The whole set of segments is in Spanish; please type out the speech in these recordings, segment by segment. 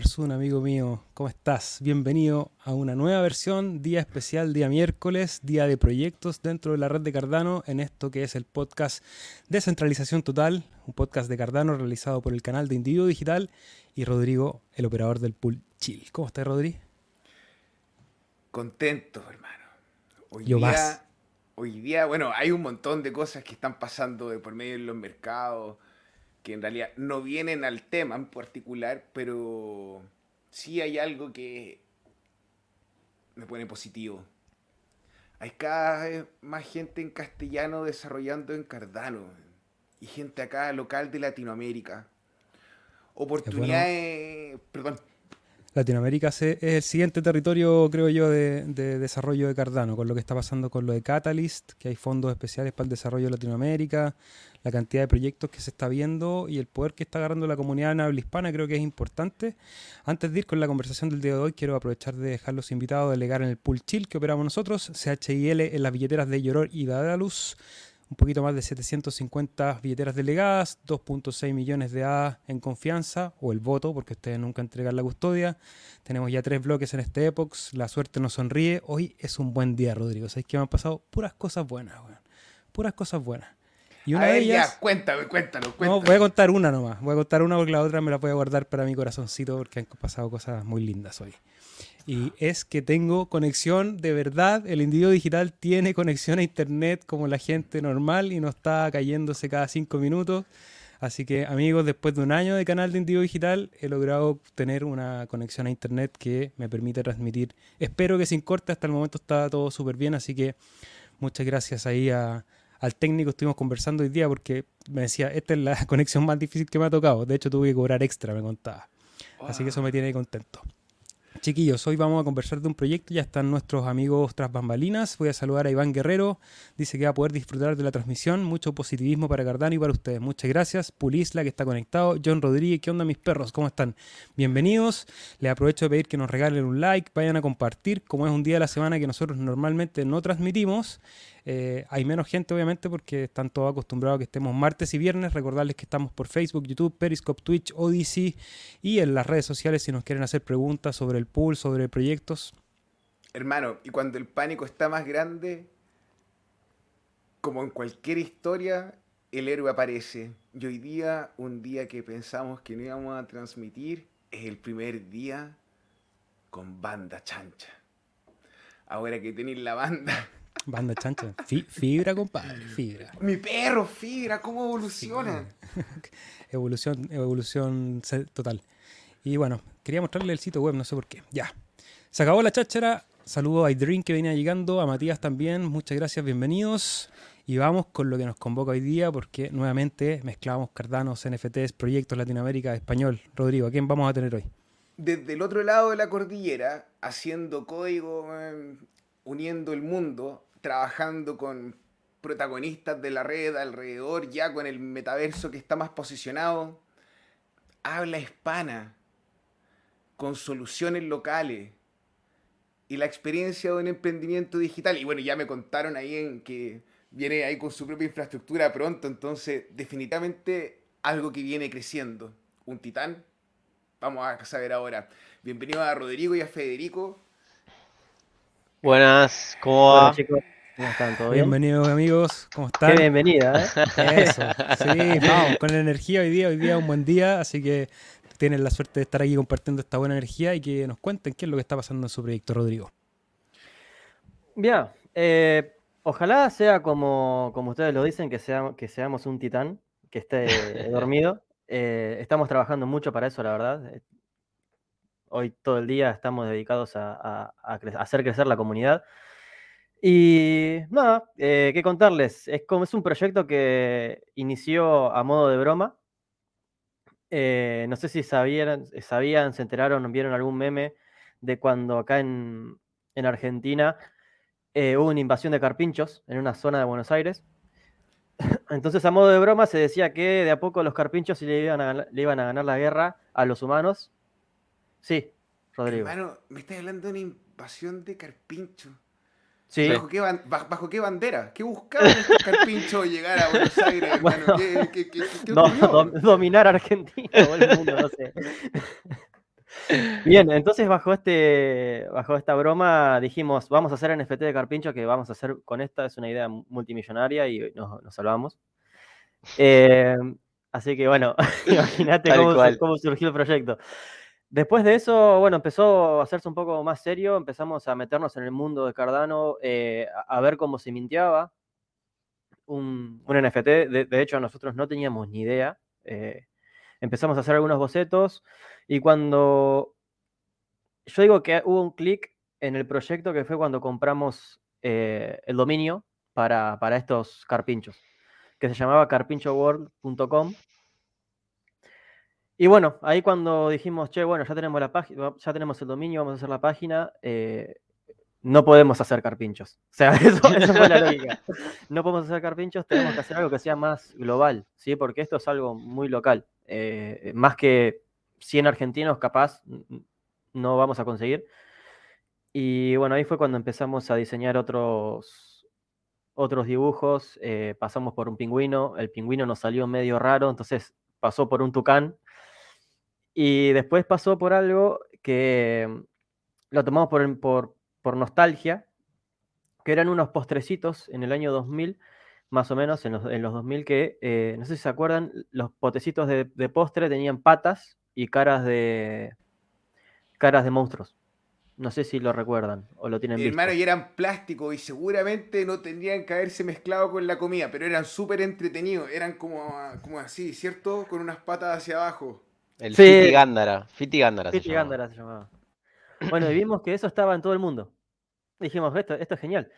Yarzún, amigo mío, ¿cómo estás? Bienvenido a una nueva versión, día especial, día miércoles, día de proyectos dentro de la red de Cardano, en esto que es el podcast Descentralización Total, un podcast de Cardano realizado por el canal de Individuo Digital y Rodrigo, el operador del pool Chill. ¿Cómo estás, Rodrigo? Contento, hermano. Hoy Yo día, hoy día, bueno, hay un montón de cosas que están pasando de por medio en los mercados que en realidad no vienen al tema en particular, pero sí hay algo que me pone positivo. Hay cada vez más gente en castellano desarrollando en Cardano y gente acá local de Latinoamérica. Oportunidades, perdón, Latinoamérica es el siguiente territorio, creo yo, de, desarrollo de Cardano, con lo que está pasando con lo de Catalyst, que hay fondos especiales para el desarrollo de Latinoamérica, la cantidad de proyectos que se está viendo y el poder que está agarrando la comunidad en hispana creo que es importante. Antes de ir con la conversación del día de hoy, quiero aprovechar de dejar los invitados a delegar en el pool chill que operamos nosotros, CHIL en las billeteras de Lloror y Dadalus un poquito más de 750 billeteras delegadas, 2.6 millones de A en confianza, o el voto, porque ustedes nunca entregan la custodia. Tenemos ya tres bloques en este Epox, la suerte nos sonríe. Hoy es un buen día, Rodrigo. ¿Sabes que me han pasado puras cosas buenas, Puras cosas buenas. Y una de ellas. cuéntame, cuéntalo, cuéntalo. No, voy a contar una nomás. Voy a contar una porque la otra me la voy a guardar para mi corazoncito porque han pasado cosas muy lindas hoy y es que tengo conexión de verdad. El individuo digital tiene conexión a internet como la gente normal y no está cayéndose cada cinco minutos. Así que amigos, después de un año de canal de individuo digital, he logrado tener una conexión a internet que me permite transmitir. Espero que sin corte, hasta el momento está todo súper bien, así que muchas gracias ahí al técnico. Estuvimos conversando hoy día porque me decía, esta es la conexión más difícil que me ha tocado. De hecho, tuve que cobrar extra, me contaba. Así que eso me tiene contento. Chiquillos, hoy vamos a conversar de un proyecto, ya están nuestros amigos tras bambalinas. Voy a saludar a Iván Guerrero, dice que va a poder disfrutar de la transmisión. Mucho positivismo para Cardano y para ustedes. Muchas gracias. Pulisla, que está conectado. John Rodríguez, ¿qué onda mis perros? ¿Cómo están? Bienvenidos. Les aprovecho de pedir que nos regalen un like, vayan a compartir. Como es un día de la semana que nosotros normalmente no transmitimos, eh, hay menos gente, obviamente, porque están todos acostumbrados a que estemos martes y viernes. Recordarles que estamos por Facebook, YouTube, Periscope, Twitch, Odyssey y en las redes sociales si nos quieren hacer preguntas sobre el pool, sobre proyectos. Hermano, y cuando el pánico está más grande, como en cualquier historia, el héroe aparece. Y hoy día, un día que pensamos que no íbamos a transmitir, es el primer día con banda chancha. Ahora que tenéis la banda Banda chancha. fibra, compadre, fibra. Mi perro, fibra, ¿cómo evoluciona? evolución, evolución total. Y bueno, quería mostrarle el sitio web, no sé por qué. Ya. Se acabó la cháchara. Saludo a Idrin que venía llegando, a Matías también. Muchas gracias, bienvenidos. Y vamos con lo que nos convoca hoy día, porque nuevamente mezclamos Cardanos, NFTs, proyectos Latinoamérica, español. Rodrigo, ¿a quién vamos a tener hoy? Desde el otro lado de la cordillera, haciendo código, eh, uniendo el mundo, trabajando con protagonistas de la red alrededor, ya con el metaverso que está más posicionado. Habla hispana, con soluciones locales y la experiencia de un emprendimiento digital. Y bueno, ya me contaron ahí en que viene ahí con su propia infraestructura pronto, entonces definitivamente algo que viene creciendo. Un titán. Vamos a saber ahora. Bienvenido a Rodrigo y a Federico. Buenas, ¿cómo va? chicos, ¿cómo están? ¿Todo bien? Bienvenidos amigos, ¿cómo están? Qué bienvenida, ¿eh? Eso, sí, vamos, con la energía hoy día, hoy día es un buen día, así que tienen la suerte de estar aquí compartiendo esta buena energía y que nos cuenten qué es lo que está pasando en su proyecto, Rodrigo. Bien, eh, ojalá sea como, como ustedes lo dicen, que, sea, que seamos un titán, que esté dormido. Eh, estamos trabajando mucho para eso, la verdad. Hoy todo el día estamos dedicados a, hacer crecer la comunidad. Y nada, eh, qué contarles. Es como es un proyecto que inició a modo de broma. Eh, no sé si sabían, sabían, se enteraron, vieron algún meme de cuando acá en, Argentina eh, hubo una invasión de carpinchos en una zona de Buenos Aires. Entonces, a modo de broma, se decía que de a poco los carpinchos le iban a ganar la guerra a los humanos Sí, Rodrigo. Hermano, me estás hablando de una invasión de carpincho. Sí. ¿Bajo qué, bandera? ¿Qué buscaban estos carpinchos llegar a Buenos Aires, hermano? ¿Qué, dominar Argentina, el mundo, no sé. Bien, entonces bajo, este, bajo esta broma dijimos, vamos a hacer NFT de Carpincho, que vamos a hacer con esta, es una idea multimillonaria y nos, nos salvamos. Eh, así que bueno, imagínate cómo, cómo, surgió el proyecto. Después de eso, bueno, empezó a hacerse un poco más serio, empezamos a meternos en el mundo de Cardano, eh, a ver cómo se mintiaba un, un NFT. De, hecho, nosotros no teníamos ni idea. Eh, empezamos a hacer algunos bocetos y cuando yo digo que hubo un clic en el proyecto que fue cuando compramos eh, el dominio para, para estos carpinchos, que se llamaba carpinchoworld.com y bueno, ahí cuando dijimos, che, bueno, ya tenemos la página, ya tenemos el dominio, vamos a hacer la página, eh, no podemos hacer carpinchos. O sea, eso, fue la lógica. No podemos hacer carpinchos, tenemos que hacer algo que sea más global, ¿sí? Porque esto es algo muy local. Eh, más que 100 argentinos, capaz, no vamos a conseguir. Y bueno, ahí fue cuando empezamos a diseñar otros, otros dibujos. Eh, pasamos por un pingüino, el pingüino nos salió medio raro, entonces pasó por un tucán y después pasó por algo que mm, lo tomamos por, por, nostalgia, que eran unos postrecitos en el año 2000, más o menos, en los, en los 2000, que eh, no sé si se acuerdan, los potecitos de, postre tenían patas y caras de, caras de monstruos. No sé si lo recuerdan o lo tienen visto. Hermano, y eran plástico y seguramente no tendrían que haberse mezclado con la comida, pero eran súper entretenidos. Eran como, como así, ¿cierto? Con unas patas hacia abajo. El sí. Fiti Gándara. Fiti Gándara. Fiti Gándara se llamaba. Bueno, y vimos que eso estaba en todo el mundo. Dijimos, esto, esto es genial.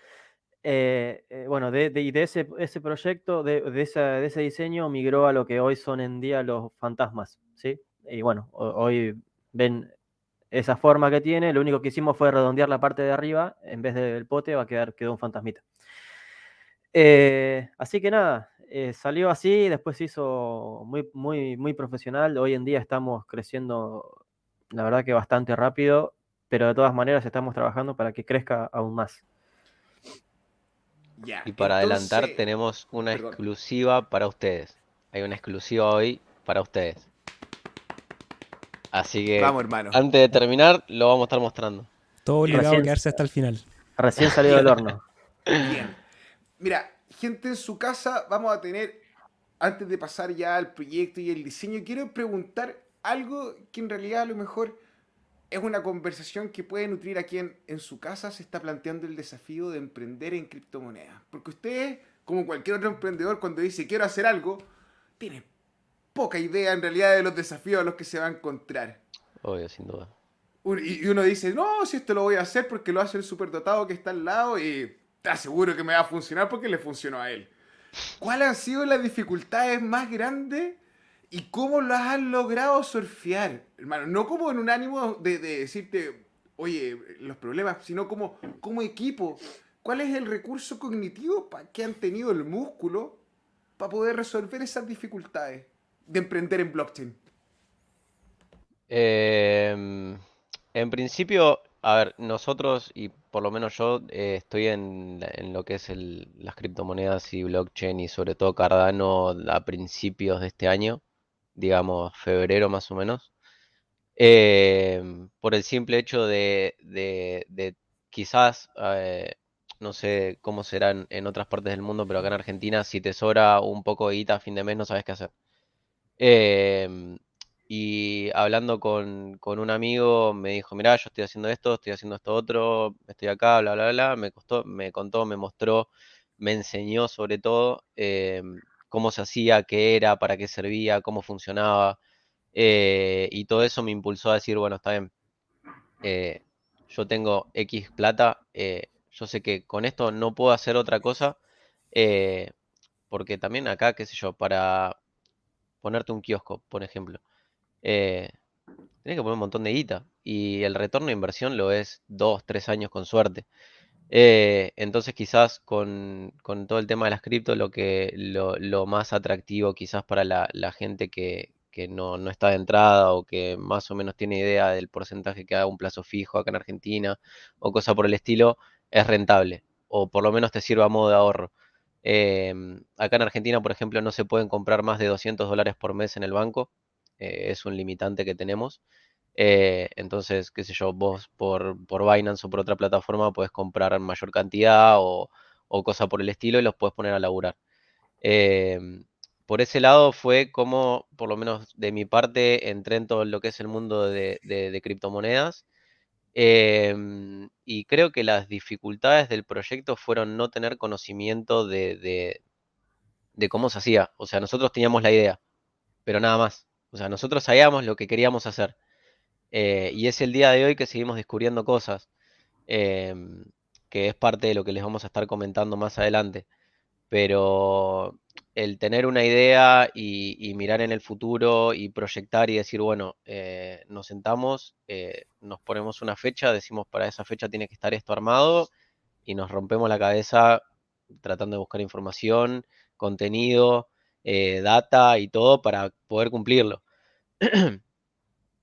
Eh, eh, bueno, de, de, ese, ese, proyecto, de, de, ese diseño, migró a lo que hoy son en día los fantasmas, ¿sí? Y bueno, hoy ven esa forma que tiene, lo único que hicimos fue redondear la parte de arriba, en vez del pote va a quedar, quedó un fantasmita. Eh, así que nada, eh, salió así, después se hizo muy, muy, muy profesional. Hoy en día estamos creciendo, la verdad que bastante rápido, pero de todas maneras estamos trabajando para que crezca aún más. y para adelantar tenemos una exclusiva para ustedes. Hay una exclusiva hoy para ustedes. Así que antes de terminar lo vamos a estar mostrando. Todo obligado a quedarse hasta el final. Recién salió del horno. Bien. Mira, gente en su casa, vamos a tener, antes de pasar ya al proyecto y el diseño, quiero preguntar algo que en realidad a lo mejor es una conversación que puede nutrir a quien en su casa se está planteando el desafío de emprender en criptomonedas. Porque usted, como cualquier otro emprendedor, cuando dice quiero hacer algo, tiene poca idea en realidad de los desafíos a los que se va a encontrar. Obvio, sin duda. Y uno dice, no, si esto lo voy a hacer porque lo hace el superdotado que está al lado y te aseguro que me va a funcionar porque le funcionó a él. ¿Cuáles han sido las dificultades más grandes y cómo las han logrado surfear? Hermano, no como en un ánimo de, decirte, oye, los problemas, sino como, como equipo. ¿Cuál es el recurso cognitivo que han tenido el músculo para poder resolver esas dificultades de emprender en blockchain? Eh, en principio, a ver, nosotros, y por lo menos yo, eh, estoy en, lo que es las criptomonedas y blockchain y sobre todo Cardano a principios de este año, digamos febrero más o menos, em, por el simple hecho de, de, quizás, eh, no sé cómo serán en otras partes del mundo, pero acá en Argentina, si te sobra un poco de guita a fin de mes, no sabes qué hacer. Eh, y hablando con, un amigo me dijo, mira, yo estoy haciendo esto, estoy haciendo esto otro, estoy acá, bla, bla, bla. Me, costó, me contó, me mostró, me enseñó sobre todo em, cómo se hacía, qué era, para qué servía, cómo funcionaba. Eh, y todo eso me impulsó a decir, bueno, está bien, eh, yo tengo X plata, eh, yo sé que con esto no puedo hacer otra cosa, porque también acá, qué sé yo, para ponerte un kiosco, por ejemplo eh, que poner un montón de guita. Y el retorno de inversión lo es dos, tres años con suerte. Eh, entonces quizás con, todo el tema de las cripto lo que lo, más atractivo quizás para la, gente que, no, está de entrada o que más o menos tiene idea del porcentaje que da un plazo fijo acá en Argentina o cosa por el estilo, es rentable o por lo menos te sirva a modo de ahorro. Eh, acá en Argentina, por ejemplo, no se pueden comprar más de 200 dólares por mes en el banco. Eh, es un limitante que tenemos. Eh, entonces, qué sé yo, vos por, por Binance o por otra plataforma puedes comprar mayor cantidad o, o cosa por el estilo y los puedes poner a laburar. Em, por ese lado fue como, por lo menos de mi parte, entré en todo lo que es el mundo de, de- criptomonedas. Y creo que las dificultades del proyecto fueron no tener conocimiento de- de cómo se hacía. O sea, nosotros teníamos la idea, pero nada más. O sea, nosotros sabíamos lo que queríamos hacer. Eh, y es el día de hoy que seguimos descubriendo cosas, em, que es parte de lo que les vamos a estar comentando más adelante. Pero el tener una idea y, mirar en el futuro y proyectar y decir, bueno, eh, nos sentamos, eh, nos ponemos una fecha, decimos para esa fecha tiene que estar esto armado y nos rompemos la cabeza tratando de buscar información, contenido, eh, data y todo para poder cumplirlo.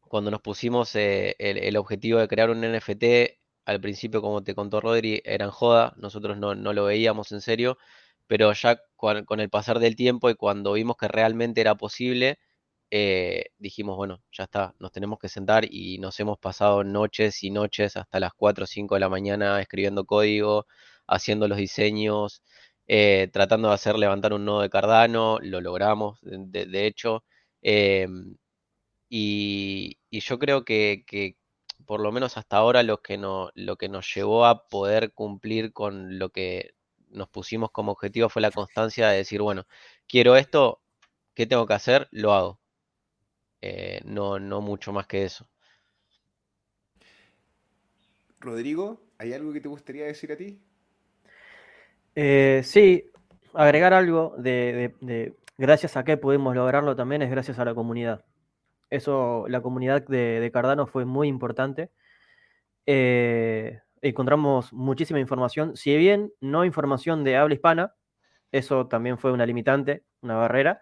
Cuando nos pusimos el, objetivo de crear un NFT, al principio, como te contó Rodri, eran joda, nosotros no, no lo veíamos en serio pero ya con, el pasar del tiempo y cuando vimos que realmente era posible, eh, dijimos, bueno, ya está, nos tenemos que sentar y nos hemos pasado noches y noches hasta las 4 o 5 de la mañana escribiendo código, haciendo los diseños, eh, tratando de hacer levantar un nodo de Cardano, lo logramos, de, hecho, em, y, yo creo que, por lo menos hasta ahora lo que, no, lo que nos llevó a poder cumplir con lo que nos pusimos como objetivo fue la constancia de decir, bueno, quiero esto, ¿qué tengo que hacer? Lo hago. Eh, no, no mucho más que eso. Rodrigo, ¿hay algo que te gustaría decir a ti? Eh, sí, agregar algo de, gracias a qué pudimos lograrlo también es gracias a la comunidad. Eso, la comunidad de, Cardano fue muy importante. Eh, encontramos muchísima información, si bien no información de habla hispana, eso también fue una limitante, una barrera.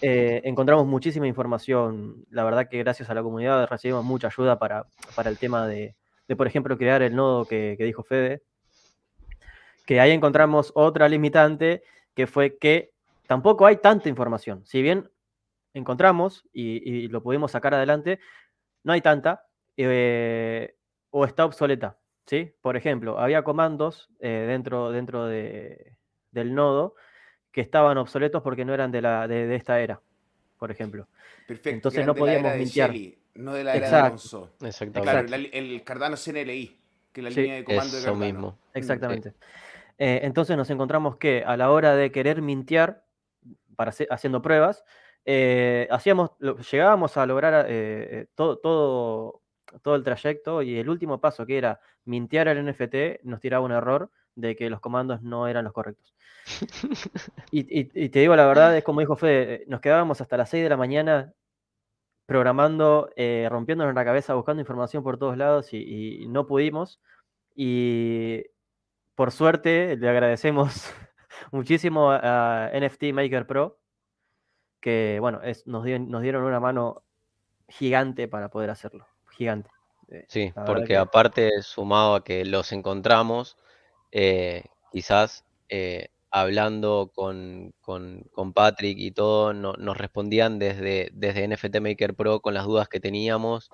Eh, encontramos muchísima información, la verdad que gracias a la comunidad recibimos mucha ayuda para, el tema de, por ejemplo, crear el nodo que, dijo Fede, que ahí encontramos otra limitante, que fue que tampoco hay tanta información. Si bien encontramos y, lo pudimos sacar adelante, no hay tanta eh, o está obsoleta. ¿sí? Por ejemplo, había comandos eh, dentro, dentro de, del nodo que estaban obsoletos porque no eran de, la, de, esta era, por ejemplo. Perfecto. Entonces no podíamos mintear. no de la era de Alonso. Exactamente. Claro, el Cardano CNLI, que es la línea de comando de Cardano. mismo. Exactamente. Eh, entonces nos encontramos que a la hora de querer mintear, para haciendo pruebas, eh, hacíamos, llegábamos a lograr todo, todo, todo el trayecto y el último paso que era mintear el NFT nos tiraba un error de que los comandos no eran los correctos. y, te digo la verdad, es como dijo Fede, nos quedábamos hasta las 6 de la mañana programando, eh, rompiéndonos la cabeza, buscando información por todos lados y, no pudimos. Y por suerte le agradecemos muchísimo a, NFT Maker Pro, que bueno, nos, nos dieron una mano gigante para poder hacerlo gigante. Eh, sí, porque aparte, sumado a que los encontramos, eh, quizás eh, hablando con, Patrick y todo, nos respondían desde, desde NFT Maker Pro con las dudas que teníamos,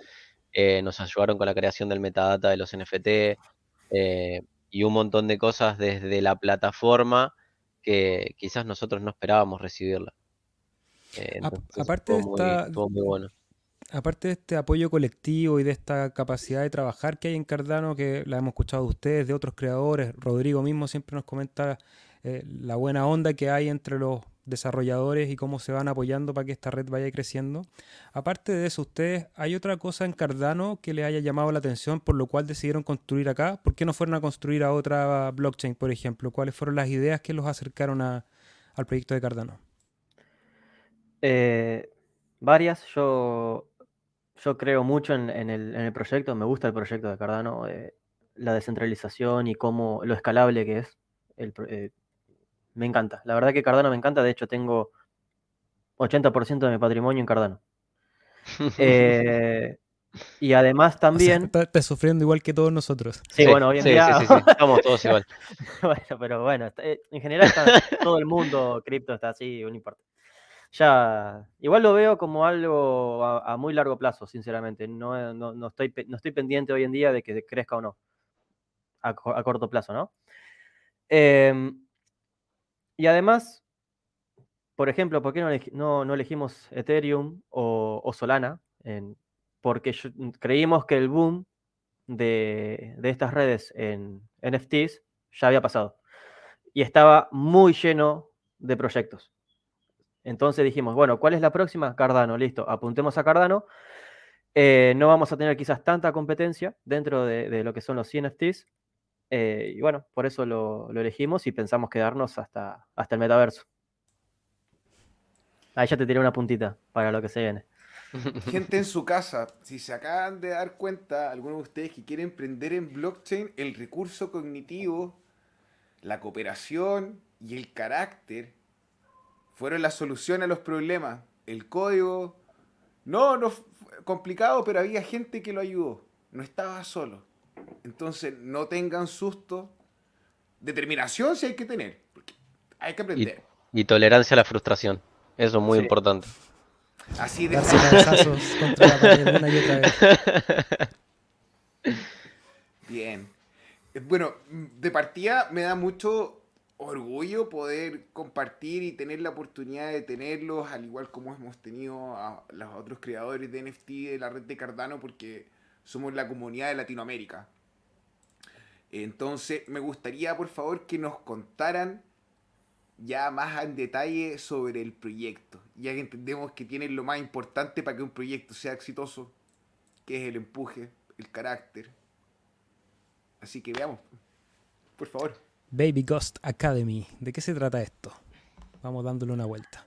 nos ayudaron con la creación del metadata de los NFT y un montón de cosas desde la plataforma que quizás nosotros no esperábamos recibirla. aparte de esta, muy bueno aparte de este apoyo colectivo y de esta capacidad de trabajar que hay en Cardano, que la hemos escuchado de ustedes, de otros creadores, Rodrigo mismo siempre nos comenta eh, la buena onda que hay entre los desarrolladores y cómo se van apoyando para que esta red vaya creciendo. Aparte de eso, ustedes, ¿hay otra cosa en Cardano que les haya llamado la atención por lo cual decidieron construir acá? ¿Por qué no fueron a construir a otra blockchain, por ejemplo? ¿Cuáles fueron las ideas que los acercaron al proyecto de Cardano? Eh, varias. Yo yo creo mucho en, el, proyecto, me gusta el proyecto de Cardano, eh, la descentralización y cómo lo escalable que es. Eh, me encanta, la verdad que Cardano me encanta, de hecho tengo 80% de mi patrimonio en Cardano. Eh, y además también... estás sufriendo igual que todos nosotros. Sí, bueno, hoy en día... Sí, sí, estamos todos igual. bueno, pero bueno, en general todo el mundo cripto está así, no importa. ya, igual lo veo como algo a, muy largo plazo, sinceramente. No, no, estoy, no estoy pendiente hoy en día de que crezca o no, a, corto plazo, ¿no? Em, y además, por ejemplo, ¿por qué no, no, elegimos Ethereum o, Solana? porque creímos que el boom de, de estas redes en NFTs ya había pasado. Y estaba muy lleno de proyectos. Entonces dijimos, bueno, ¿cuál es la próxima? Cardano, listo, apuntemos a Cardano. Eh, no vamos a tener quizás tanta competencia dentro de, lo que son los NFTs. Eh, y bueno, por eso lo, elegimos y pensamos quedarnos hasta, hasta el metaverso. Ahí ya te tiré una puntita para lo que se viene. Gente en su casa, si se acaban de dar cuenta, algunos de ustedes que quieren emprender en blockchain, el recurso cognitivo, la cooperación y el carácter fueron la solución a los problemas. El código, no, no complicado, pero había gente que lo ayudó. No estaba solo. Entonces, no tengan susto. Determinación sí hay que tener. Porque hay que aprender. Y, tolerancia a la frustración. Eso es muy importante. Así de Darse contra la pared una y otra vez. Bien. Bueno, de partida me da mucho orgullo poder compartir y tener la oportunidad de tenerlos, al igual como hemos tenido a los otros creadores de NFT de la red de Cardano, porque somos la comunidad de Latinoamérica. Entonces, me gustaría, por favor, que nos contaran ya más en detalle sobre el proyecto, ya que entendemos que tienen lo más importante para que un proyecto sea exitoso, que es el empuje, el carácter. Así que veamos, por favor. Baby Ghost Academy. ¿De qué se trata esto? Vamos dándole una vuelta.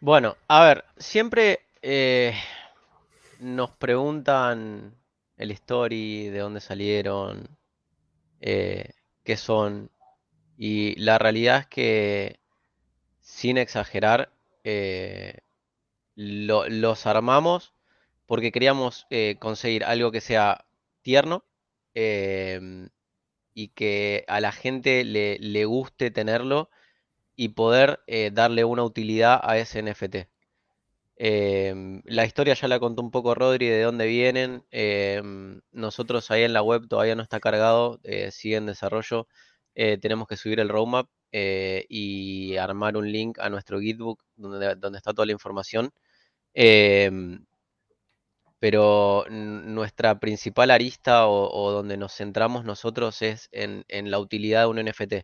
Bueno, a ver, siempre eh, nos preguntan el story, de dónde salieron, eh, qué son. Y la realidad es que, sin exagerar, eh, los armamos porque queríamos conseguir algo que sea tierno, y que a la gente le, guste tenerlo y poder eh, darle una utilidad a ese NFT. Em, la historia ya la contó un poco Rodri de dónde vienen. Em, nosotros ahí en la web todavía no está cargado, eh, sigue en desarrollo. Eh, tenemos que subir el roadmap y armar un link a nuestro Gitbook donde, está toda la información. Em, pero nuestra principal arista o, donde nos centramos nosotros es en, la utilidad de un NFT.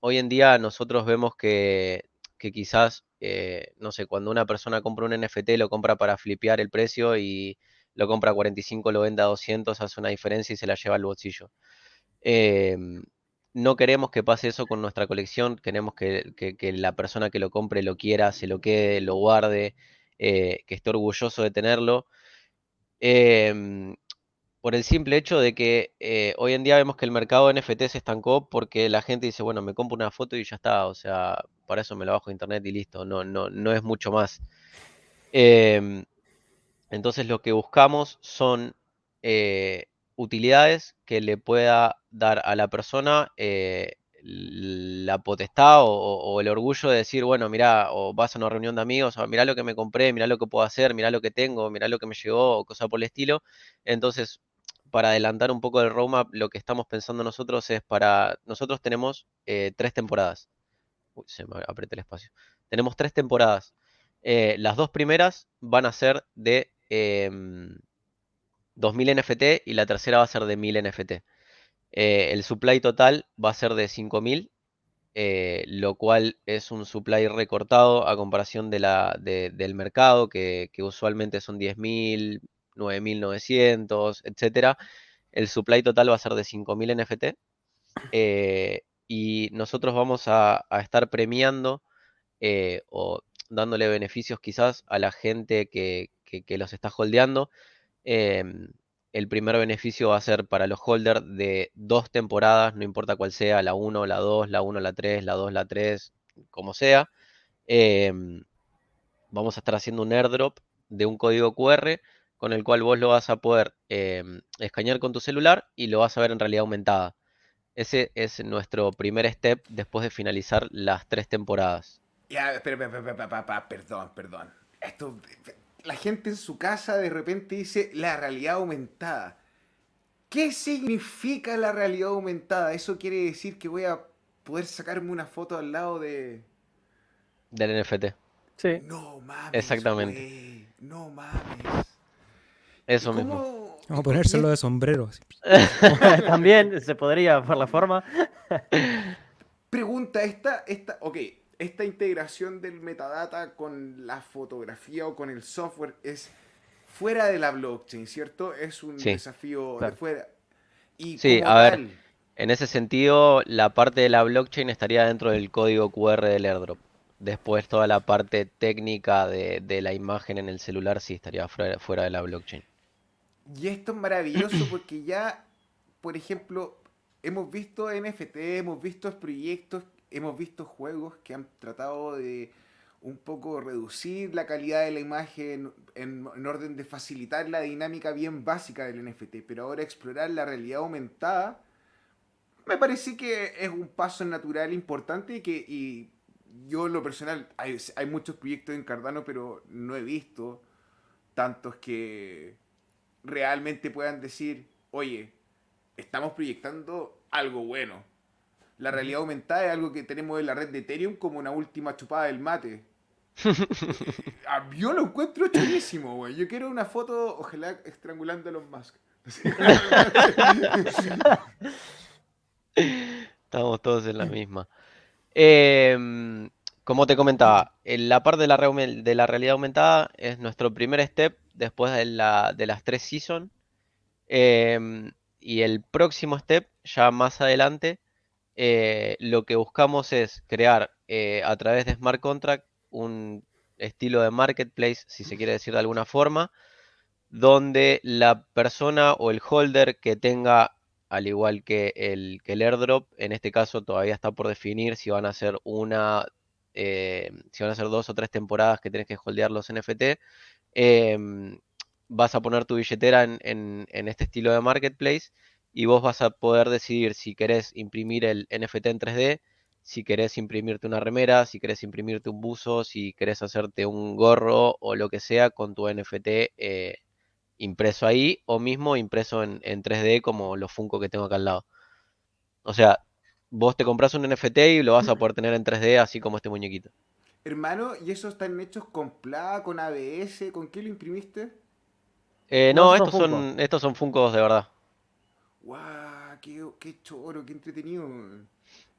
Hoy en día nosotros vemos que, quizás, eh, no sé, cuando una persona compra un NFT lo compra para flipear el precio y lo compra a 45, lo vende a 200, hace una diferencia y se la lleva al bolsillo. Em, no queremos que pase eso con nuestra colección, queremos que, que la persona que lo compre lo quiera, se lo quede, lo guarde eh, que esté orgulloso de tenerlo. Em, por el simple hecho de que eh, hoy en día vemos que el mercado NFT se estancó porque la gente dice, bueno, me compro una foto y ya está, o sea, para eso me lo bajo de internet y listo, no, no, no es mucho más. Em, entonces lo que buscamos son eh, utilidades que le pueda dar a la persona la potestad o, el orgullo de decir, bueno, mira, o vas a una reunión de amigos, o mira lo que me compré, mira lo que puedo hacer, mira lo que tengo, mira lo que me llegó, o cosa por el estilo. Entonces, para adelantar un poco del roadmap, lo que estamos pensando nosotros es para, nosotros tenemos eh, tres temporadas. Uy, se me apreté el espacio. Tenemos tres temporadas. Eh, las dos primeras van a ser de 2000 em, NFT y la tercera va a ser de 1000 NFT. Eh, el supply total va a ser de 5000, eh, lo cual es un supply recortado a comparación de la, del mercado, que, usualmente son 10.000, 9.900, etc. El supply total va a ser de 5.000 NFT. Eh, y nosotros vamos a, estar premiando o dándole beneficios quizás a la gente que, que los está holdeando. Em, el primer beneficio va a ser para los holders de dos temporadas, no importa cuál sea, la 1, la 2, la 1, la 3, la 2, la 3, como sea. Em, vamos a estar haciendo un airdrop de un código QR con el cual vos lo vas a poder em, escanear con tu celular y lo vas a ver en realidad aumentada. Ese es nuestro primer step después de finalizar las tres temporadas. Ya, espera, espera, espera, perdón, perdón. Esto, la gente en su casa de repente dice la realidad aumentada. ¿Qué significa la realidad aumentada? ¿Eso quiere decir que voy a poder sacarme una foto al lado de... Del NFT. Sí. No mames. Exactamente. No mames. Eso ¿Y mismo. cómo- Vamos a ponérselo de sombrero. así. También se podría por la forma. Pregunta, esta, esta, ok, esta integración del metadata con la fotografía o con el software es fuera de la blockchain, ¿cierto? Es un Sí. desafío de Claro. fuera. Y Sí, a ver. En ese sentido, la parte de la blockchain estaría dentro del código QR del airdrop. Después toda la parte técnica de, de la imagen en el celular sí estaría fuera, fuera de la blockchain. Y esto es maravilloso porque ya, por ejemplo, hemos visto NFT, hemos visto proyectos, hemos visto juegos que han tratado de un poco reducir la calidad de la imagen en, en orden de facilitar la dinámica bien básica del NFT, pero ahora explorar la realidad aumentada me parece que es un paso natural importante y que y yo en lo personal, hay, hay muchos proyectos en Cardano, pero no he visto tantos que realmente puedan decir, oye, estamos proyectando algo bueno. La realidad aumentada es algo que tenemos en la red de Ethereum como una última chupada del mate. Ah, Yo lo encuentro chulísimo, güey. Yo quiero una foto, ojalá estrangulando a los Musk. Estamos todos en la misma. Em, como te comentaba, en la parte de la, realidad aumentada es nuestro primer step después de las tres seasons. Em, y el próximo step, ya más adelante, eh, lo que buscamos es crear eh, a través de smart contract un estilo de marketplace, si se quiere decir de alguna forma, donde la persona o el holder que tenga al igual que el, que el airdrop, en este caso todavía está por definir si van a ser una, eh, si van a ser dos o tres temporadas que tienes que holdear los NFT. em, vas a poner tu billetera en este estilo de marketplace y vos vas a poder decidir si querés imprimir el NFT en 3D, si querés imprimirte una remera, si querés imprimirte un buzo, si querés hacerte un gorro o lo que sea con tu NFT eh, impreso ahí o mismo impreso en, en 3D como los Funko que tengo acá al lado. O sea, vos te compras un NFT y lo vas a poder tener en 3D así como este muñequito. Hermano, ¿y esos están hechos con PLA, con ABS? ¿Con qué lo imprimiste? Eh, No, son estos son, Funko. estos son Funkos de verdad. ¡Guau! Qué, ¡Qué choro! ¡Qué entretenido!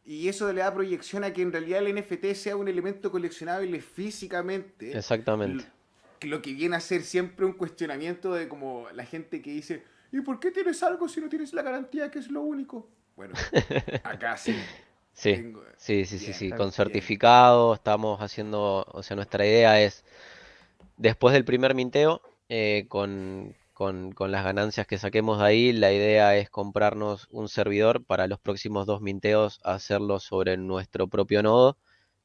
Y eso le da proyección a que en realidad el NFT sea un elemento coleccionable físicamente. Exactamente. Lo, lo que viene a ser siempre un cuestionamiento de como la gente que dice, ¿y por qué tienes algo si no tienes la garantía que es lo único? Bueno, acá sí. Sí, tengo- sí, sí, sí, Bien, sí. Con certificado estamos haciendo, o sea, nuestra idea es, después del primer minteo, eh, con, con, con las ganancias que saquemos de ahí, la idea es comprarnos un servidor para los próximos dos minteos, hacerlo sobre nuestro propio nodo,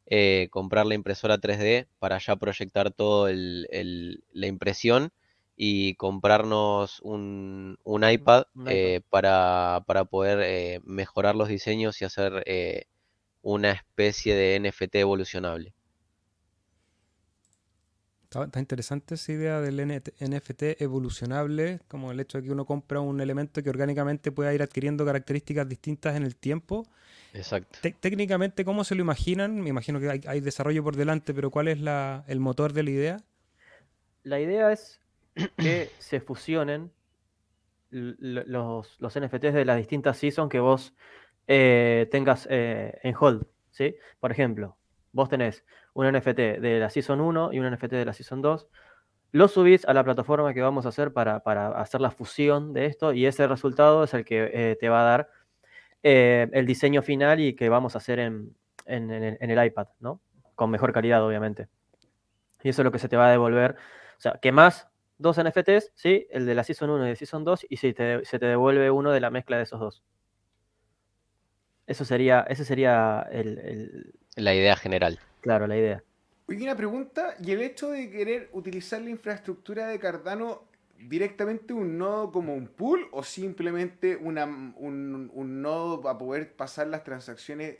eh, comprar la impresora 3D para ya proyectar todo el, el- la impresión y comprarnos un, un iPad un iPad. eh, para, para poder eh, mejorar los diseños y hacer eh, una especie de NFT evolucionable. Está, está interesante esa idea del NFT evolucionable, como el hecho de que uno compra un elemento que orgánicamente pueda ir adquiriendo características distintas en el tiempo. Exacto. Te- técnicamente, ¿cómo se lo imaginan? Me imagino que hay, hay desarrollo por delante, pero ¿cuál es la- el motor de la idea? La idea es que se fusionen los, los NFTs de las distintas seasons que vos eh, tengas eh, en hold, ¿sí? Por ejemplo, vos tenés un NFT de la Season 1 y un NFT de la Season 2, lo subís a la plataforma que vamos a hacer para, para hacer la fusión de esto y ese resultado es el que eh, te va a dar el diseño final y que vamos a hacer en, en- en el- en el iPad, ¿no? Con mejor calidad, obviamente. Y eso es lo que se te va a devolver. O sea, que más dos NFTs, ¿sí? El de la Season 1 y de Season 2, y si te- se te devuelve uno de la mezcla de esos dos. Eso sería, ese sería el, el- La idea general. claro, la idea. Oye, una pregunta, ¿y el hecho de querer utilizar la infraestructura de Cardano directamente un nodo como un pool o simplemente una, un, un nodo para poder pasar las transacciones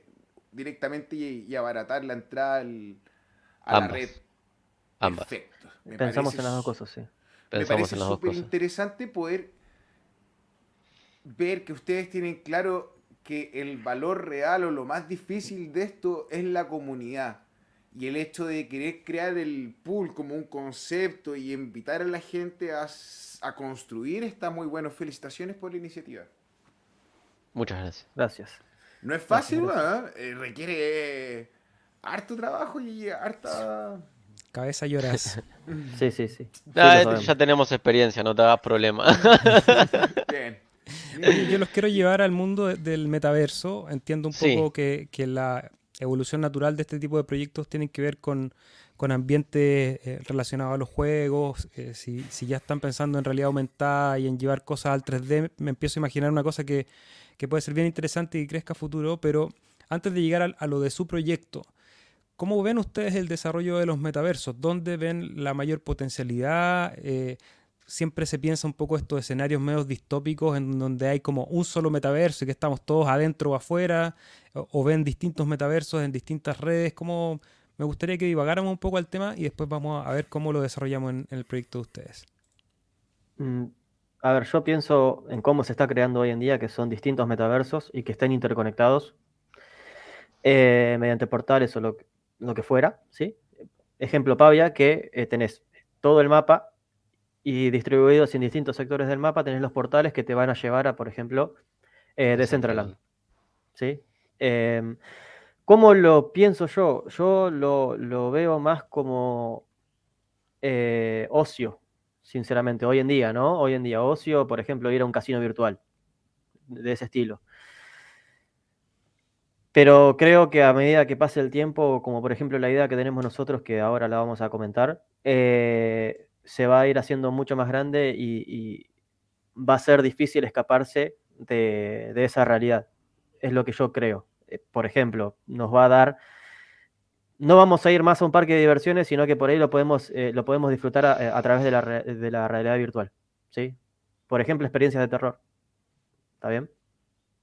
directamente y, y abaratar la entrada al, a Ambas. la red. Ambas. Perfecto. Me Pensamos parece en las dos cosas, sí. Me Pensamos parece en las dos súper interesante poder ver que ustedes tienen claro que el valor real o lo más difícil de esto es la comunidad. Y el hecho de querer crear el pool como un concepto y invitar a la gente a, s- a construir está muy bueno. Felicitaciones por la iniciativa. Muchas gracias. Gracias. No es fácil, Gracias, ¿no? Eh, requiere harto trabajo y harta... Cabeza lloras. Sí, sí, sí. Sí, Ah, eh, ya tenemos experiencia, no te hagas problema. Bien. Yo los quiero llevar al mundo de- del metaverso. Entiendo un Sí. poco que, que la evolución natural de este tipo de proyectos tienen que ver con, con ambientes eh, relacionados a los juegos. eh, si, si ya están pensando en realidad aumentada y en llevar cosas al 3D, me empiezo a imaginar una cosa que, que puede ser bien interesante y crezca a futuro. Pero antes de llegar al- a, lo de su proyecto, ¿cómo ven ustedes el desarrollo de los metaversos? ¿Dónde ven la mayor potencialidad? Eh, siempre se piensa un poco estos escenarios medios distópicos en donde hay como un solo metaverso y que estamos todos adentro o afuera, o, ven distintos metaversos en distintas redes. Como me gustaría que divagáramos un poco al tema y después vamos a ver cómo lo desarrollamos en, el proyecto de ustedes. Mm, A ver, yo pienso en cómo se está creando hoy en día, que son distintos metaversos y que estén interconectados eh, mediante portales o lo, lo que fuera, ¿sí? Ejemplo Pavia, que eh, tenés todo el mapa y distribuidos en distintos sectores del mapa tenés los portales que te van a llevar a, por ejemplo, eh, Decentraland, ¿sí? Em, ¿Cómo lo pienso yo? Yo lo, lo veo más como eh, ocio, sinceramente, hoy en día, ¿no? Hoy en día, ocio, por ejemplo, ir a un casino virtual de ese estilo. Pero creo que a medida que pase el tiempo, como por ejemplo la idea que tenemos nosotros, que ahora la vamos a comentar, eh, se va a ir haciendo mucho más grande y, va a ser difícil escaparse de, esa realidad. Es lo que yo creo. Eh, Por ejemplo, nos va a dar no vamos a ir más a un parque de diversiones, sino que por ahí lo podemos, eh, lo podemos disfrutar a, a través de la, de la realidad virtual. ¿sí? Por ejemplo, experiencias de terror. ¿Está bien?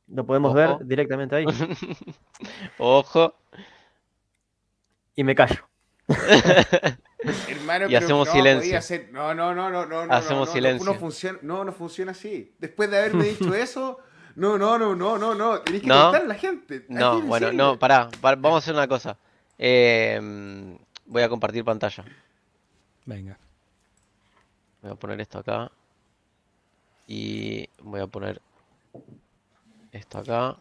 Lo podemos Ojo. ver directamente ahí. Ojo. Y me callo. Hermano, Y hacemos no, silencio. hacer- No, no, no, no, no. no, Hacemos no, no, silencio. No, funciona, no, no funciona así. Después de haberme dicho eso, no, no, no, no, no, no. Tenés que No. contar a la gente. No, bueno, decirle. no, pará, pará, vamos a hacer una cosa. Eh, voy a compartir pantalla. Venga. Voy a poner esto acá. Y voy a poner esto acá.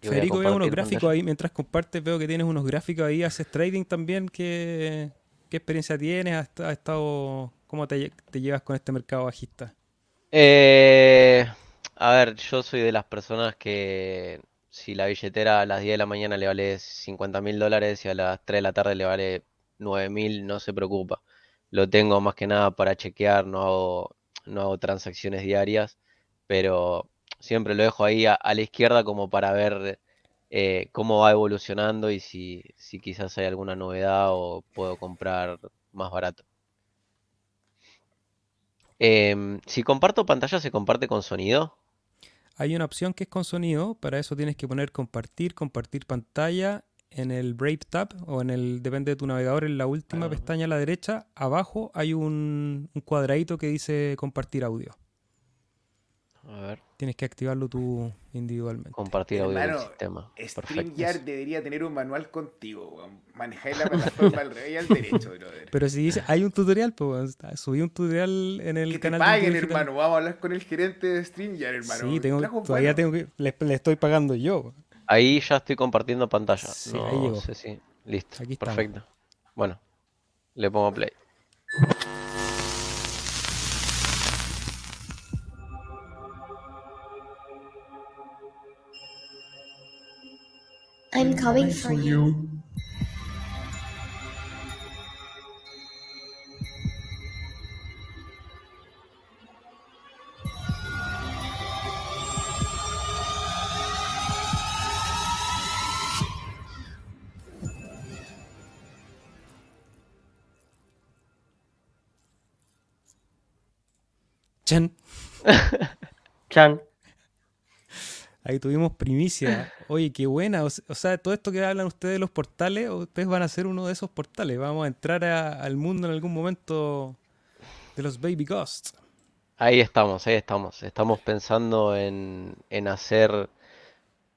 Federico, veo unos gráficos pantalla. ahí. Mientras compartes, veo que tienes unos gráficos ahí. Haces trading también. ¿Qué, qué experiencia tienes? ¿Has, has estado, ¿Cómo te llevas con este mercado bajista? Eh, a ver, yo soy de las personas que si la billetera a las 10 de la mañana le vale 50 mil dólares y a las 3 de la tarde le vale 9 mil, no se preocupa. Lo tengo más que nada para chequear, no hago, no hago transacciones diarias, pero siempre lo dejo ahí a, a la izquierda como para ver eh, cómo va evolucionando y si, si quizás hay alguna novedad o puedo comprar más barato. Em, si comparto pantalla, ¿se comparte con sonido? Hay una opción que es con sonido. Para eso tienes que poner compartir, compartir pantalla en el Brave Tab o en el, depende de tu navegador, en la última Ah. pestaña a la derecha. Abajo hay un, un cuadradito que dice compartir audio. A ver, Tienes que activarlo tú individualmente. compartir audio Hermano, sistema. Perfecto. StreamYard debería tener un manual contigo, weón. Manejáis la plataforma al revés y al derecho, brother. Pero si dice, hay un tutorial, pues subí un tutorial en el Que te canal de paguen, Intuitive Digital. hermano. Vamos a hablar con el gerente de StreamYard, hermano. Sí, tengo, todavía tengo que, le, le estoy pagando yo. Ahí ya estoy compartiendo pantalla. Sí, no ahí llegó. sé si. Listo. Aquí estamos. Perfecto. Bueno, le pongo play. I'm coming for you. Chan. Chan. Ahí tuvimos primicia. Oye, qué buena. O, sea, todo esto que hablan ustedes de los portales, ustedes van a ser uno de esos portales. Vamos a entrar a- al mundo en algún momento de los Baby Ghosts. Ahí estamos, ahí estamos. Estamos pensando en, en hacer...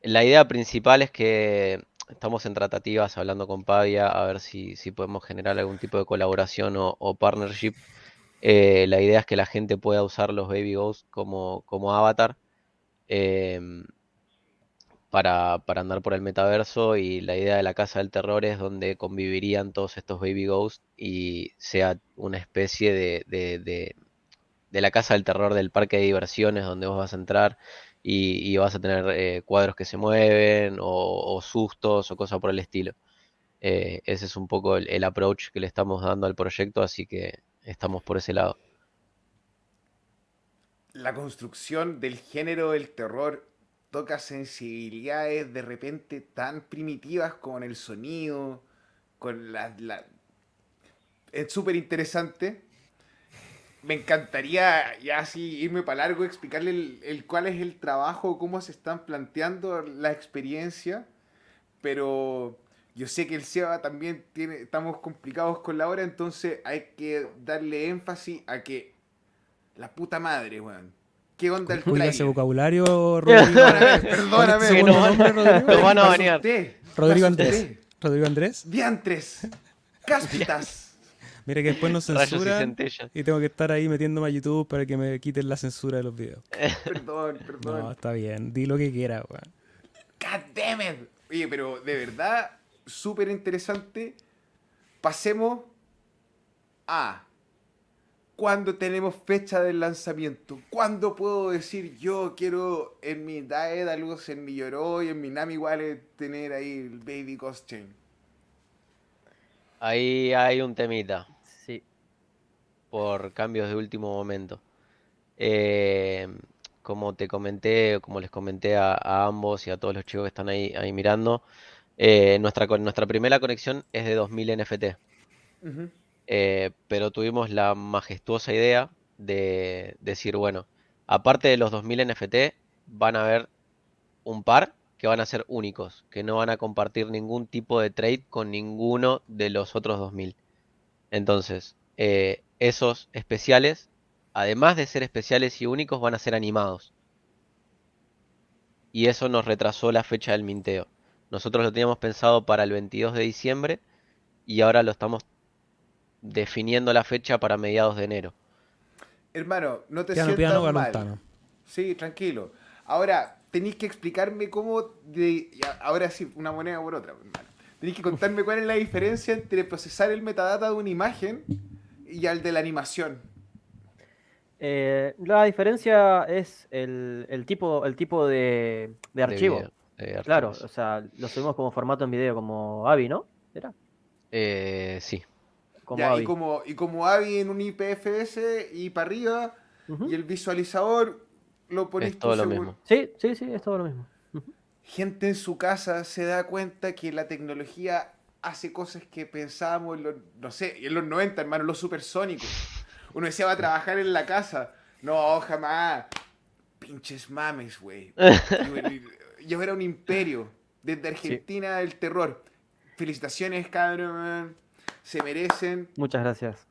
La idea principal es que estamos en tratativas hablando con Pavia a ver si, si podemos generar algún tipo de colaboración o, o partnership. Eh, la idea es que la gente pueda usar los Baby Ghosts como, como avatar em, para, para andar por el metaverso y la idea de la Casa del Terror es donde convivirían todos estos Baby Ghosts y sea una especie de, de, de- la Casa del Terror del parque de diversiones donde vos vas a entrar y, y vas a tener eh, cuadros que se mueven o, sustos o cosas por el estilo. Eh, ese es un poco el approach que le estamos dando al proyecto, así que estamos por ese lado. La construcción del género del terror toca sensibilidades de repente tan primitivas como en el sonido, con la... la- Es súper interesante. Me encantaría ya así irme para largo, explicarle el, el cuál es el trabajo, cómo se están planteando la experiencia, pero yo sé que el SEBA también tiene, estamos complicados con la hora, entonces hay que darle énfasis a que la puta madre, weón. ¿Qué onda el Cuida ese trailer? vocabulario, Rodrigo. Perdóname, ¿Cuál es perdóname. nombre, Rodrigo? nos van a banear. Rodrigo Andrés. Rodrigo Andrés. Diantres. Cáspitas. Mira que después nos y censuran y tengo que estar ahí metiéndome a YouTube para que me quiten la censura de los videos. Perdón, perdón. No, está bien. Di lo que quieras, weón. God damn it. Oye, pero de verdad, súper interesante. Pasemos a cuándo tenemos fecha del lanzamiento. ¿Cuándo puedo decir yo quiero en mi Daedalus, en mi Yoroi, en mi Nami Wallet tener ahí el Baby Ghost Chain? Ahí hay un temita. Sí. por cambios de último momento. Eh, como te comenté, o como les comenté a, a ambos y a todos los chicos que están ahí, ahí mirando, eh, nuestra, primera conexión es de 2000 NFT. Ujú. Eh, pero tuvimos la majestuosa idea de decir, bueno, aparte de los 2000 NFT, van a haber un par que van a ser únicos, que no van a compartir ningún tipo de trade con ninguno de los otros 2000. Entonces, eh, esos especiales, además de ser especiales y únicos, van a ser animados. Y eso nos retrasó la fecha del minteo. Nosotros lo teníamos pensado para el 22 de diciembre y ahora lo estamos definiendo la fecha para mediados de enero. Hermano, no te Piano, sientas piano, mal. Sí, tranquilo. Ahora, tenéis que explicarme cómo. de- ahora sí, una moneda por otra, hermano. Tenéis que contarme cuál es la diferencia entre procesar el metadata de una imagen y al de la animación. Eh, la diferencia es el, el tipo, el tipo de, de de archivo. video, de Claro, o sea, lo subimos como formato en video, como AVI, ¿no? ¿Era? Eh, sí, Como Ya, AVI. y como, y como AVI en un IPFS y para arriba, y el visualizador lo pones es todo tú lo mismo. Sí, sí, sí, es todo lo mismo. Gente en su casa se da cuenta que la tecnología hace cosas que pensábamos en los, no sé, en los 90, hermano, los supersónicos. Uno decía, va a trabajar en la casa. No, jamás. Pinches mames, güey. Yo era un imperio. Desde Argentina el terror. Felicitaciones, cabrón. Se merecen. Muchas gracias.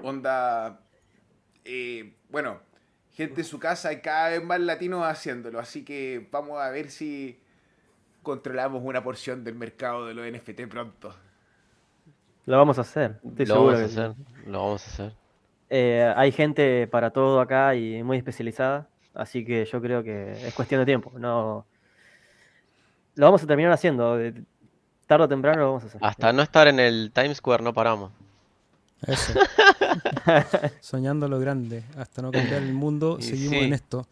Onda. eh, bueno, gente en su casa y cada vez más latinos haciéndolo. Así que vamos a ver si controlamos una porción del mercado de los NFT pronto. Lo vamos a hacer. Estoy Lo seguro vamos a sí. hacer, lo vamos a hacer. Eh, hay gente para todo acá y muy especializada, así que yo creo que es cuestión de tiempo. No, lo vamos a terminar haciendo. De- Tarde o temprano lo vamos a hacer. Hasta no estar en el Times Square no paramos. Eso. Soñando lo grande. Hasta no cambiar el mundo, Y seguimos sí. en esto.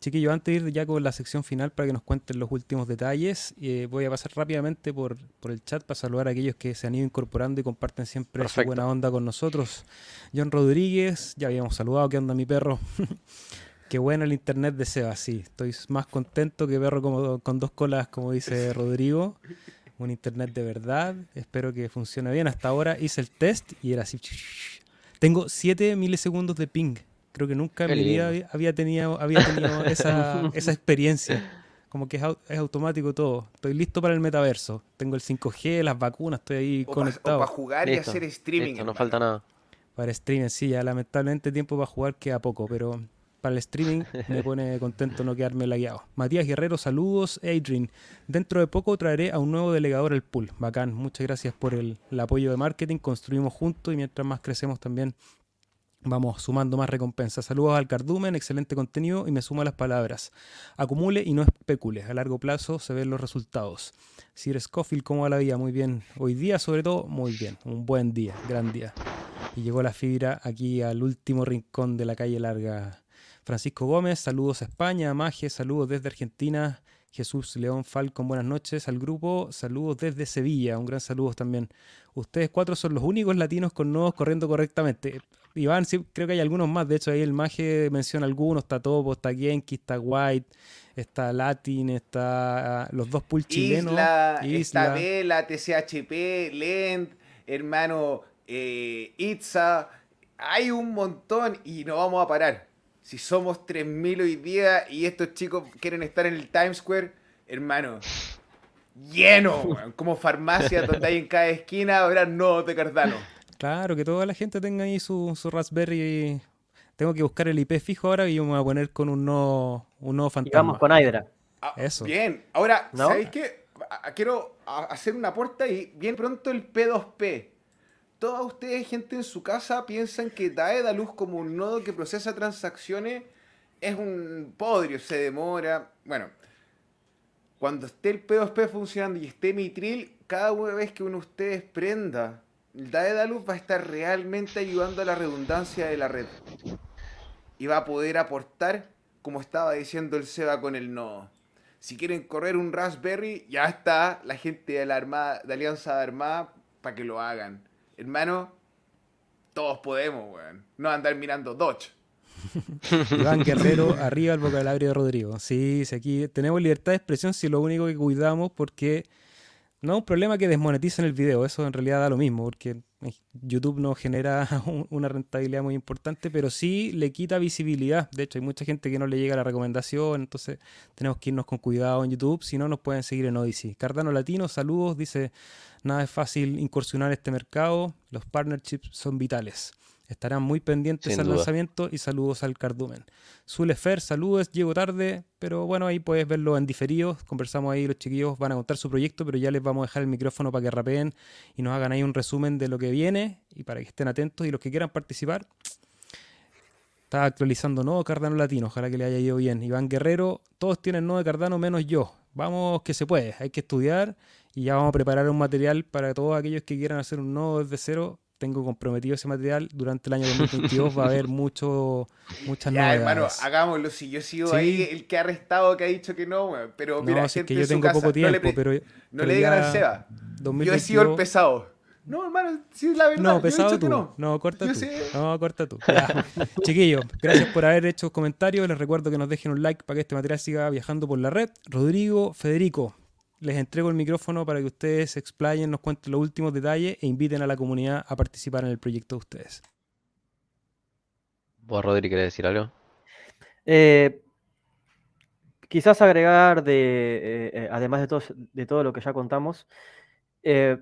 Chiquillo, antes de ir ya con la sección final para que nos cuenten los últimos detalles, eh, voy a pasar rápidamente por, por el chat para saludar a aquellos que se han ido incorporando y comparten siempre su buena onda con nosotros. John Rodríguez, ya habíamos saludado, ¿qué onda mi perro? Qué bueno el internet de Seba, sí. Estoy más contento que perro como, con dos colas, como dice Rodrigo. Un internet de verdad. Espero que funcione bien. Hasta ahora hice el test y era así. Tengo 7 milisegundos de ping. Creo que nunca en mi vida había- tenido, había tenido esa, esa experiencia como que es, es automático todo. Estoy listo para el metaverso. Tengo el 5G, las vacunas, estoy ahí O para conectado. jugar y hacer streaming. Listo, no falta nada. Para streaming, sí, ya lamentablemente tiempo para jugar queda poco, pero para el streaming me pone contento no quedarme lagueado. Matías Guerrero, saludos. Adrian, dentro de poco traeré a un nuevo delegador al pool. Bacán, muchas gracias por el, el apoyo de marketing. Construimos juntos y mientras más crecemos también vamos sumando más recompensas. Saludos al Cardumen, excelente contenido y me sumo a las palabras. Acumule y no especule. A largo plazo se ven los resultados. Sir Scofield, ¿cómo va la vida? Muy bien. Hoy día, sobre todo, muy bien. Un buen día, gran día. Y llegó la fibra aquí al último rincón de la calle larga. Francisco Gómez, saludos a España. Maje, saludos desde Argentina. Jesús León Falcon, buenas noches al grupo. Saludos desde Sevilla. Un gran saludo también. Ustedes cuatro son los únicos latinos con nodos corriendo correctamente. Iván, sí, creo que hay algunos más. De hecho, ahí el Maje menciona algunos. Está Topo, está Genki, está White, está Latin, está los dos pool chilenos. Isla, Isla. Estabela, TCHP, Lend, hermano eh, Itza. Hay un montón y no vamos a parar. Si somos 3.000 hoy día y estos chicos quieren estar en el Times Square, hermano, lleno, como farmacia donde hay en cada esquina habrá nodos de Cardano. Claro, que toda la gente tenga ahí su, su Raspberry. Tengo que buscar el IP fijo ahora y yo me voy a poner con un nodo, un Y fantasma. vamos con Hydra. Ah, Eso. Bien, ahora, ¿No? ¿sabéis qué? Quiero hacer una aporta y bien pronto el P2P. Todos ustedes, gente en su casa, piensan que Daedalus como un nodo que procesa transacciones es un podrio, se demora. Bueno, cuando esté el P2P funcionando y esté Mitril, cada vez que uno de ustedes prenda Daedalus va a estar realmente ayudando a la redundancia de la red. Y va a poder aportar, como estaba diciendo el Seba con el nodo. Si quieren correr un Raspberry, ya está la gente de la Armada, de Alianza Armada para que lo hagan. Hermano, todos podemos, weón. No andar mirando Dodge. Iván Guerrero, arriba el vocabulario de Rodrigo. Sí, sí, aquí tenemos libertad de expresión si lo único que cuidamos porque no es un problema que desmoneticen el video, eso en realidad da lo mismo, porque YouTube no genera un- una rentabilidad muy importante, pero sí le quita visibilidad. De hecho, hay mucha gente que no le llega la recomendación, entonces tenemos que irnos con cuidado en YouTube, si no nos pueden seguir en Odyssey. Cardano Latino, saludos, dice, nada es fácil incursionar este mercado, los partnerships son vitales. Estarán muy pendientes Sin al duda. lanzamiento y saludos al Cardumen. Zule Fer, saludos, llego tarde, pero bueno, ahí puedes verlo en diferido. Conversamos ahí, los chiquillos van a contar su proyecto, pero ya les vamos a dejar el micrófono para que rapeen y nos hagan ahí un resumen de lo que viene y para que estén atentos y los que quieran participar. Está actualizando nodo Cardano Latino, ojalá que le haya ido bien. Iván Guerrero, todos tienen de Cardano menos yo. Vamos que se puede, hay que estudiar y ya vamos a preparar un material para todos aquellos que quieran hacer un nodo desde cero. Tengo comprometido ese material. Durante el año 2022 va a haber mucho, muchas Ya, novedades. hermano, hagámoslo. Si yo he sido Sí. ahí el que ha arrestado, que ha dicho que no. Pero mira, no, si es gente que yo tengo poco no le tiempo, pe- pero. No pero le digan al Seba. 2022 Yo he sido el pesado. No, hermano, sí es la verdad. No, pesado tú. No. no. corta Yo tú. sé. No, corta tú. Ya. Chiquillos, gracias por haber hecho comentarios. Les recuerdo que nos dejen un like para que este material siga viajando por la red. Rodrigo, Federico, les entrego el micrófono para que ustedes se explayen, nos cuenten los últimos detalles e inviten a la comunidad a participar en el proyecto de ustedes. ¿Vos, Rodri, querés decir algo? Eh, quizás agregar, de, eh, eh, además de todo, de todo lo que ya contamos, eh,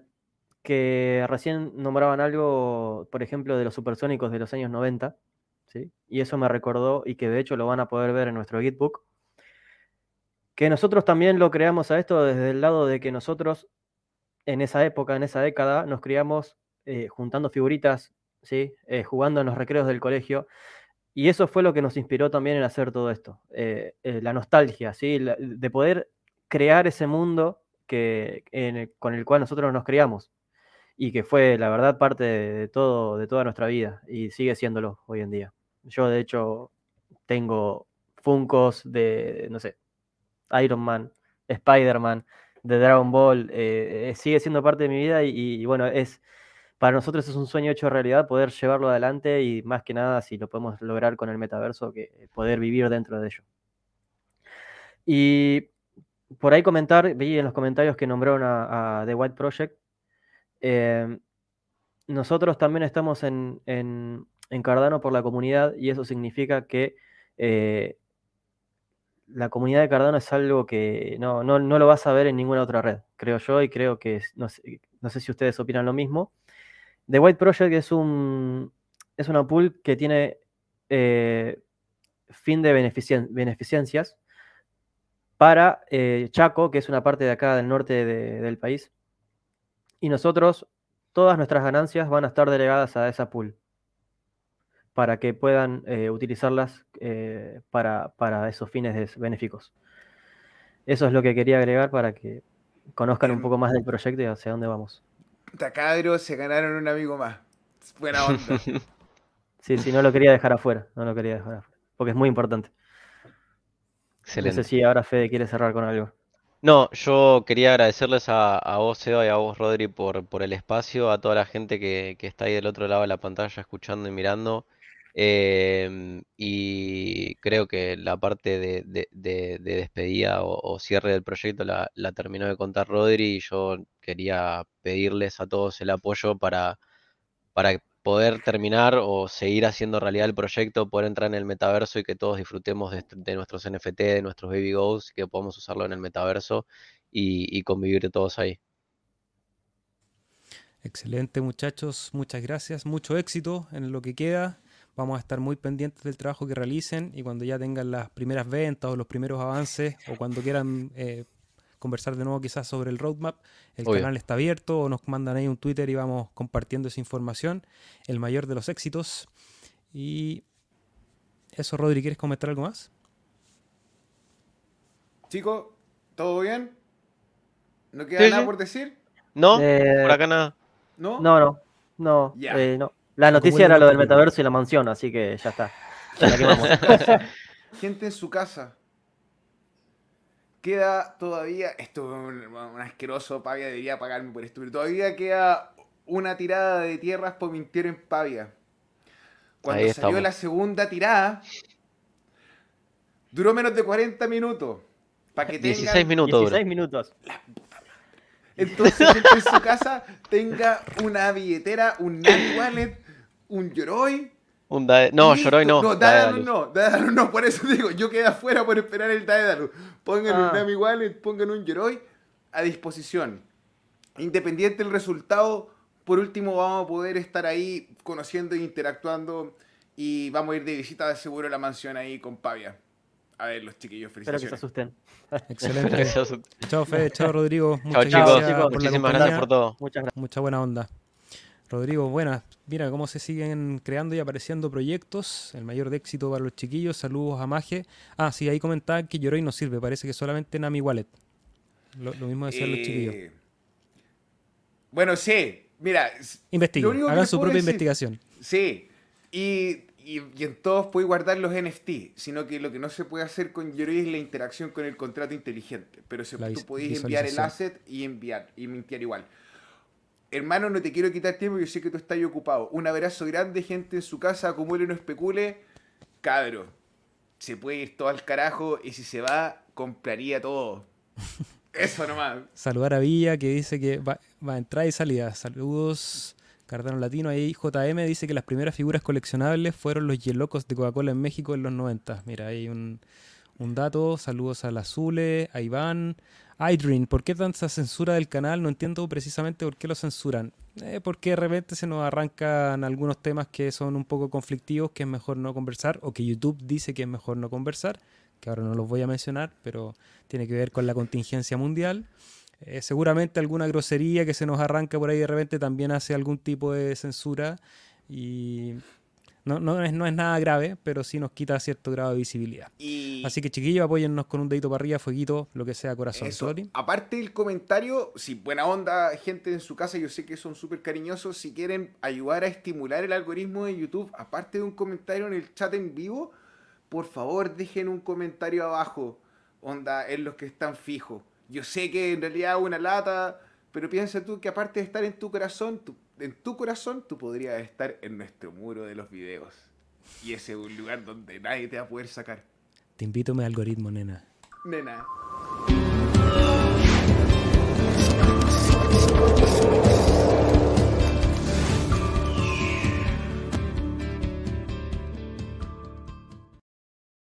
que recién nombraban algo, por ejemplo, de los supersónicos de los años 90, ¿sí? y eso me recordó, y que de hecho lo van a poder ver en nuestro Gitbook, que nosotros también lo creamos a esto desde el lado de que nosotros en esa época, en esa década, nos criamos eh, juntando figuritas, ¿sí? Eh, jugando en los recreos del colegio, y eso fue lo que nos inspiró también en hacer todo esto, eh, la nostalgia, ¿sí? De poder crear ese mundo que, con el cual nosotros nos criamos y que fue, la verdad, parte de, todo, de toda nuestra vida y sigue siéndolo hoy en día. Yo, de hecho, tengo Funcos de, no sé, Iron Man, Spider-Man, de Dragon Ball, eh, eh, sigue siendo parte de mi vida y, bueno, es para nosotros es un sueño hecho realidad poder llevarlo adelante y más que nada si lo podemos lograr con el metaverso, que poder vivir dentro de ello. Y por ahí comentar, vi en los comentarios que nombraron a The White Project, eh, nosotros también estamos en, en, en, Cardano por la comunidad y eso significa que eh, la comunidad de Cardano es algo que no, no, no lo vas a ver en ninguna otra red, creo yo, y creo que, no sé, no sé si ustedes opinan lo mismo. The White Project es un es una pool que tiene eh, fin de beneficien- beneficencias para eh, Chaco, que es una parte de acá del norte de- del país. Y nosotros, todas nuestras ganancias van a estar delegadas a esa pool para que puedan eh, utilizarlas eh, para, para esos fines benéficos. Eso es lo que quería agregar para que conozcan un poco más del proyecto y hacia dónde vamos. Tacadro se ganaron un amigo más. Buena onda. Sí, sí, no lo quería dejar afuera, no lo quería dejar afuera, porque es muy importante. No sé si ahora Fede quiere cerrar con algo. No, yo quería agradecerles a, a vos, Seba, y a vos, Rodri, por, el espacio, a toda la gente que, que está ahí del otro lado de la pantalla escuchando y mirando. Em, y creo que la parte de, de- de- de despedida o, o cierre del proyecto la, la terminó de contar Rodri y yo quería pedirles a todos el apoyo para, para poder terminar o seguir haciendo realidad el proyecto, poder entrar en el metaverso y que todos disfrutemos de, est- de nuestros NFT, de nuestros Baby Goals, que podamos usarlo en el metaverso y, y convivir todos ahí. Excelente muchachos, muchas gracias, mucho éxito en lo que queda. Vamos a estar muy pendientes del trabajo que realicen y cuando ya tengan las primeras ventas o los primeros avances o cuando quieran eh, conversar de nuevo quizás sobre el roadmap, el Obvio. canal está abierto o nos mandan ahí un Twitter y vamos compartiendo esa información. El mayor de los éxitos. Y eso, Rodri, ¿quieres comentar algo más? Chicos, ¿todo bien? ¿No queda Sí, nada sí. por decir? ¿No? Eh, Por acá nada. ¿No? No, no, no, Ya. eh, no. La noticia era lo del metaverso y la mansión, así que ya está. Gente en su casa. Queda todavía. Esto es un, un asqueroso. Pavia debería pagarme por esto. Pero todavía queda una tirada de tierras por Mintero en Pavia. Cuando Ahí salió la segunda tirada, duró menos de 40 minutos. Para que 16 tengan, minutos duró. 16 minutos. Entonces, gente en su casa tenga una billetera, un Nani Wallet, un Yoroi. Un Dae- No, Listo. Yoroi no. No, Daedalus. No, Daedalus no, por eso digo, yo quedé afuera por esperar el Daedalus. Pongan Ah. un Nami Wallet, pongan un Yoroi a disposición. Independiente del resultado, por último vamos a poder estar ahí conociendo e interactuando y vamos a ir de visita de seguro a la mansión ahí con Pavia. A ver, los chiquillos, Espero que se asusten. Excelente. Gracias. chao, Fede, chao, Rodrigo. Chao, Muchas chicos. gracias chicos. por la Muchísimas compañía. gracias por todo. Muchas gracias. Mucha buena onda. Rodrigo, buenas. Mira cómo se siguen creando y apareciendo proyectos. El mayor de éxito para los chiquillos. Saludos a Maje. Ah, sí, ahí comentaban que Yoroi no sirve. Parece que solamente Nami Wallet. Lo, lo mismo decían los chiquillos. Eh, Bueno, sí, mira. Investiguen, hagan su propia decir- investigación. Sí, y, y, y en todos puedes guardar los NFT, sino que lo que no se puede hacer con Yoroi es la interacción con el contrato inteligente, pero se, tú enviar el asset y enviar, y mintear igual. Hermano, no te quiero quitar tiempo, yo sé que tú estás ahí ocupado. Un abrazo grande, gente en su casa, acumule no especule. Cabro, se puede ir todo al carajo y si se va, compraría todo. Eso nomás. Saludar a Villa que dice que va, va a entrar y salida. Saludos. Cardano Latino. Ahí JM dice que las primeras figuras coleccionables fueron los Yelocos de Coca-Cola en México en los 90. Mira, hay un, un dato. Saludos a la Zule, a Iván. Idrin, ¿por qué tanta censura del canal? No entiendo precisamente por qué lo censuran. Eh, porque de repente se nos arrancan algunos temas que son un poco conflictivos, que es mejor no conversar, o que YouTube dice que es mejor no conversar, que ahora no los voy a mencionar, pero tiene que ver con la contingencia mundial. Eh, seguramente alguna grosería que se nos arranca por ahí de repente también hace algún tipo de censura y no, no, es, no es nada grave, pero sí nos quita cierto grado de visibilidad. Y... Así que chiquillos, apóyennos con un dedito para arriba, fueguito, lo que sea, corazón. Eso. Aparte del comentario, si buena onda, gente en su casa, yo sé que son súper cariñosos, si quieren ayudar a estimular el algoritmo de YouTube, aparte de un comentario en el chat en vivo, por favor dejen un comentario abajo, onda, en los que están fijos. Yo sé que en realidad es una lata, pero piensa tú que aparte de estar en tu corazón, tú- en tu corazón, tú podrías estar en nuestro muro de los videos. Y ese es un lugar donde nadie te va a poder sacar. Te invito a mi algoritmo, nena. Nena.